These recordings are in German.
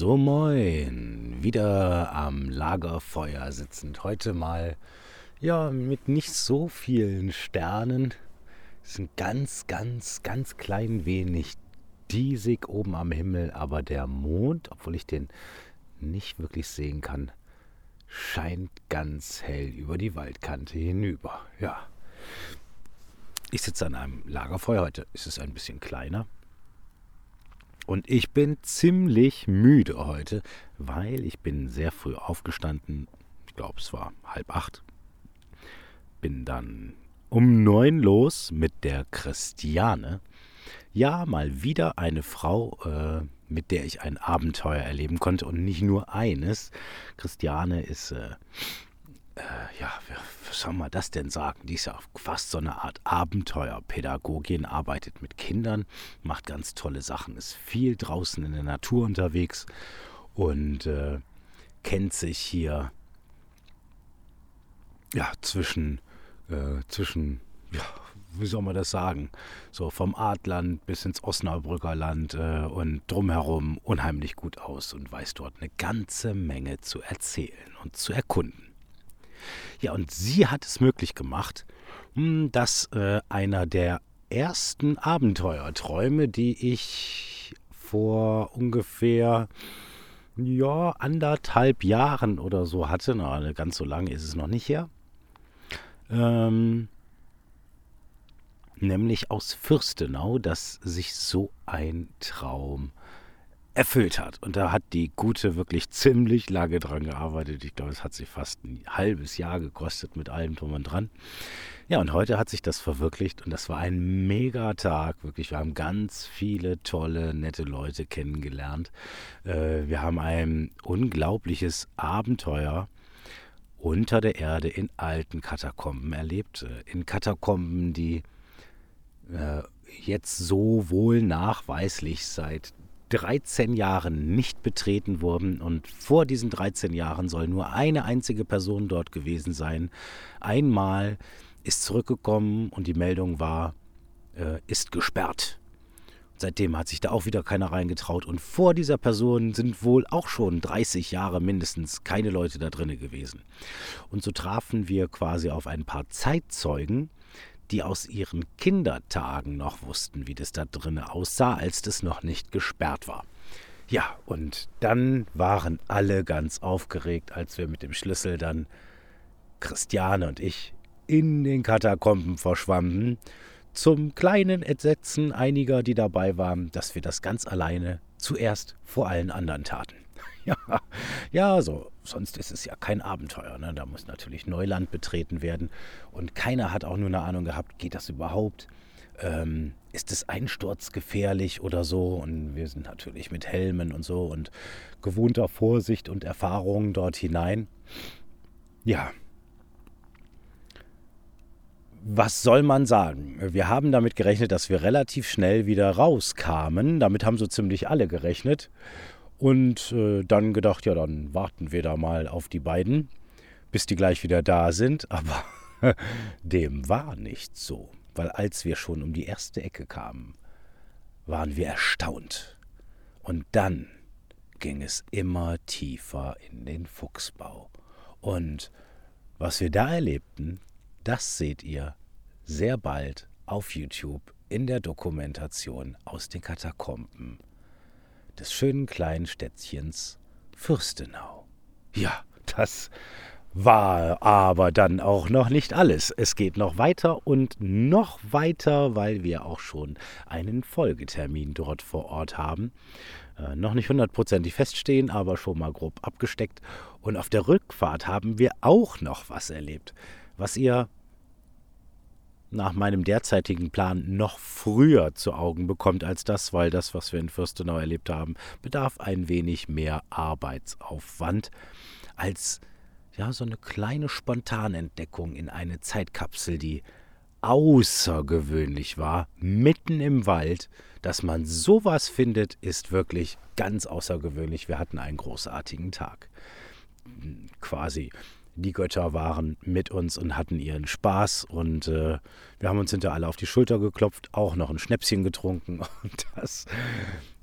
So moin, wieder am Lagerfeuer sitzend. Heute mal, ja, mit nicht so vielen Sternen. Es ist ein ganz, ganz, ganz klein wenig diesig oben am Himmel, aber der Mond, obwohl ich den nicht wirklich sehen kann, scheint ganz hell über die Waldkante hinüber. Ja. Ich sitze an einem Lagerfeuer. Heute ist es ein bisschen kleiner. Und ich bin ziemlich müde heute, weil ich bin sehr früh aufgestanden. Ich glaube, es war halb acht. Bin dann um neun los mit der Christiane. Ja, mal wieder eine Frau, äh, mit der ich ein Abenteuer erleben konnte und nicht nur eines. Christiane ist äh, äh, ja, was soll man das denn sagen? Die ist ja fast so eine Art Abenteuerpädagogin, arbeitet mit Kindern, macht ganz tolle Sachen, ist viel draußen in der Natur unterwegs und äh, kennt sich hier ja zwischen äh, zwischen ja, wie soll man das sagen? So vom Adland bis ins Osnabrücker Land äh, und drumherum unheimlich gut aus und weiß dort eine ganze Menge zu erzählen und zu erkunden. Ja, und sie hat es möglich gemacht, hm, dass äh, einer der ersten Abenteuerträume, die ich vor ungefähr ja, anderthalb Jahren oder so hatte, na, ganz so lange ist es noch nicht her, ähm, nämlich aus Fürstenau, dass sich so ein Traum erfüllt hat. Und da hat die Gute wirklich ziemlich lange dran gearbeitet. Ich glaube, es hat sie fast ein halbes Jahr gekostet mit allem drum und dran. Ja, und heute hat sich das verwirklicht und das war ein mega Tag. Wirklich, wir haben ganz viele tolle, nette Leute kennengelernt. Äh, wir haben ein unglaubliches Abenteuer unter der Erde in alten Katakomben erlebt. Äh, in Katakomben, die äh, jetzt so wohl nachweislich seit 13 Jahren nicht betreten wurden und vor diesen 13 Jahren soll nur eine einzige Person dort gewesen sein. Einmal ist zurückgekommen und die Meldung war, äh, ist gesperrt. Seitdem hat sich da auch wieder keiner reingetraut und vor dieser Person sind wohl auch schon 30 Jahre mindestens keine Leute da drinnen gewesen. Und so trafen wir quasi auf ein paar Zeitzeugen, die aus ihren Kindertagen noch wussten, wie das da drinnen aussah, als das noch nicht gesperrt war. Ja, und dann waren alle ganz aufgeregt, als wir mit dem Schlüssel dann Christiane und ich in den Katakomben verschwanden, zum kleinen Entsetzen einiger, die dabei waren, dass wir das ganz alleine zuerst vor allen anderen taten. Ja, ja, so. Sonst ist es ja kein Abenteuer. Ne? Da muss natürlich Neuland betreten werden. Und keiner hat auch nur eine Ahnung gehabt, geht das überhaupt? Ähm, ist es einsturzgefährlich oder so? Und wir sind natürlich mit Helmen und so und gewohnter Vorsicht und Erfahrung dort hinein. Ja. Was soll man sagen? Wir haben damit gerechnet, dass wir relativ schnell wieder rauskamen. Damit haben so ziemlich alle gerechnet. Und äh, dann gedacht, ja, dann warten wir da mal auf die beiden, bis die gleich wieder da sind. Aber dem war nicht so, weil als wir schon um die erste Ecke kamen, waren wir erstaunt. Und dann ging es immer tiefer in den Fuchsbau. Und was wir da erlebten, das seht ihr sehr bald auf YouTube in der Dokumentation aus den Katakomben des schönen kleinen Städtchens Fürstenau. Ja, das war aber dann auch noch nicht alles. Es geht noch weiter und noch weiter, weil wir auch schon einen Folgetermin dort vor Ort haben. Äh, noch nicht hundertprozentig feststehen, aber schon mal grob abgesteckt. Und auf der Rückfahrt haben wir auch noch was erlebt, was ihr nach meinem derzeitigen Plan noch früher zu Augen bekommt als das, weil das, was wir in Fürstenau erlebt haben, bedarf ein wenig mehr Arbeitsaufwand als ja so eine kleine Spontanentdeckung in eine Zeitkapsel, die außergewöhnlich war, mitten im Wald. Dass man sowas findet, ist wirklich ganz außergewöhnlich. Wir hatten einen großartigen Tag. Quasi die Götter waren mit uns und hatten ihren Spaß und äh, wir haben uns hinter alle auf die Schulter geklopft, auch noch ein Schnäpschen getrunken und das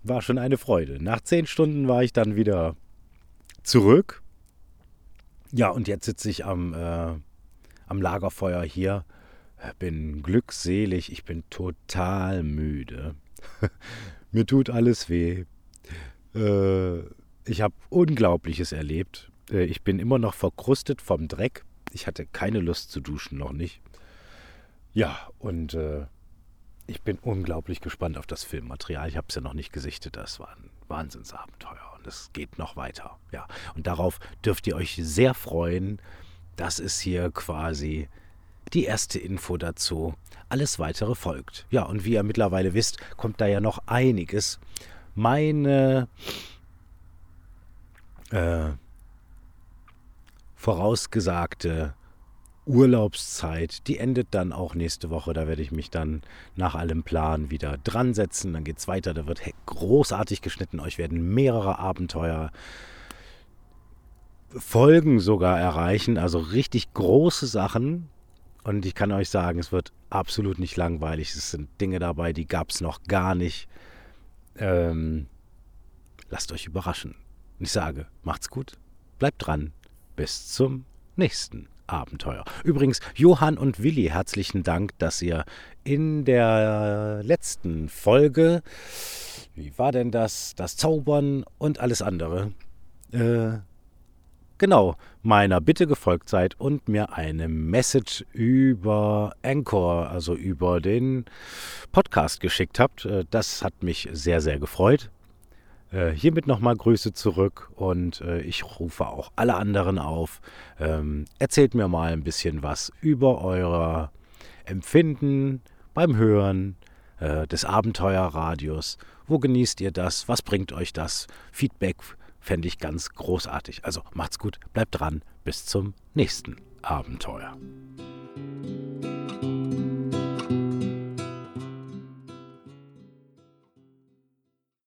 war schon eine Freude. Nach zehn Stunden war ich dann wieder zurück. Ja, und jetzt sitze ich am, äh, am Lagerfeuer hier, bin glückselig, ich bin total müde. Mir tut alles weh. Äh, ich habe Unglaubliches erlebt. Äh, ich bin immer noch verkrustet vom Dreck. Ich hatte keine Lust zu duschen, noch nicht. Ja, und äh, ich bin unglaublich gespannt auf das Filmmaterial. Ich habe es ja noch nicht gesichtet. Das war ein Wahnsinnsabenteuer und es geht noch weiter. Ja, und darauf dürft ihr euch sehr freuen. Das ist hier quasi die erste Info dazu. Alles weitere folgt. Ja, und wie ihr mittlerweile wisst, kommt da ja noch einiges. Meine äh, vorausgesagte Urlaubszeit, die endet dann auch nächste Woche. Da werde ich mich dann nach allem Plan wieder dran setzen. Dann geht es weiter. Da wird großartig geschnitten. Euch werden mehrere Abenteuer Folgen sogar erreichen. Also richtig große Sachen. Und ich kann euch sagen, es wird absolut nicht langweilig. Es sind Dinge dabei, die gab es noch gar nicht. Ähm, lasst euch überraschen. Ich sage, macht's gut, bleibt dran. Bis zum nächsten Abenteuer. Übrigens, Johann und Willi, herzlichen Dank, dass ihr in der letzten Folge, wie war denn das, das Zaubern und alles andere, äh, genau, meiner Bitte gefolgt seid und mir eine Message über Anchor, also über den Podcast geschickt habt. Äh, das hat mich sehr, sehr gefreut. Äh, hiermit nochmal Grüße zurück und äh, ich rufe auch alle anderen auf. Ähm, erzählt mir mal ein bisschen was über euer Empfinden beim Hören äh, des Abenteuerradios. Wo genießt ihr das? Was bringt euch das? Feedback fände ich ganz großartig. Also macht's gut, bleibt dran, bis zum nächsten Abenteuer.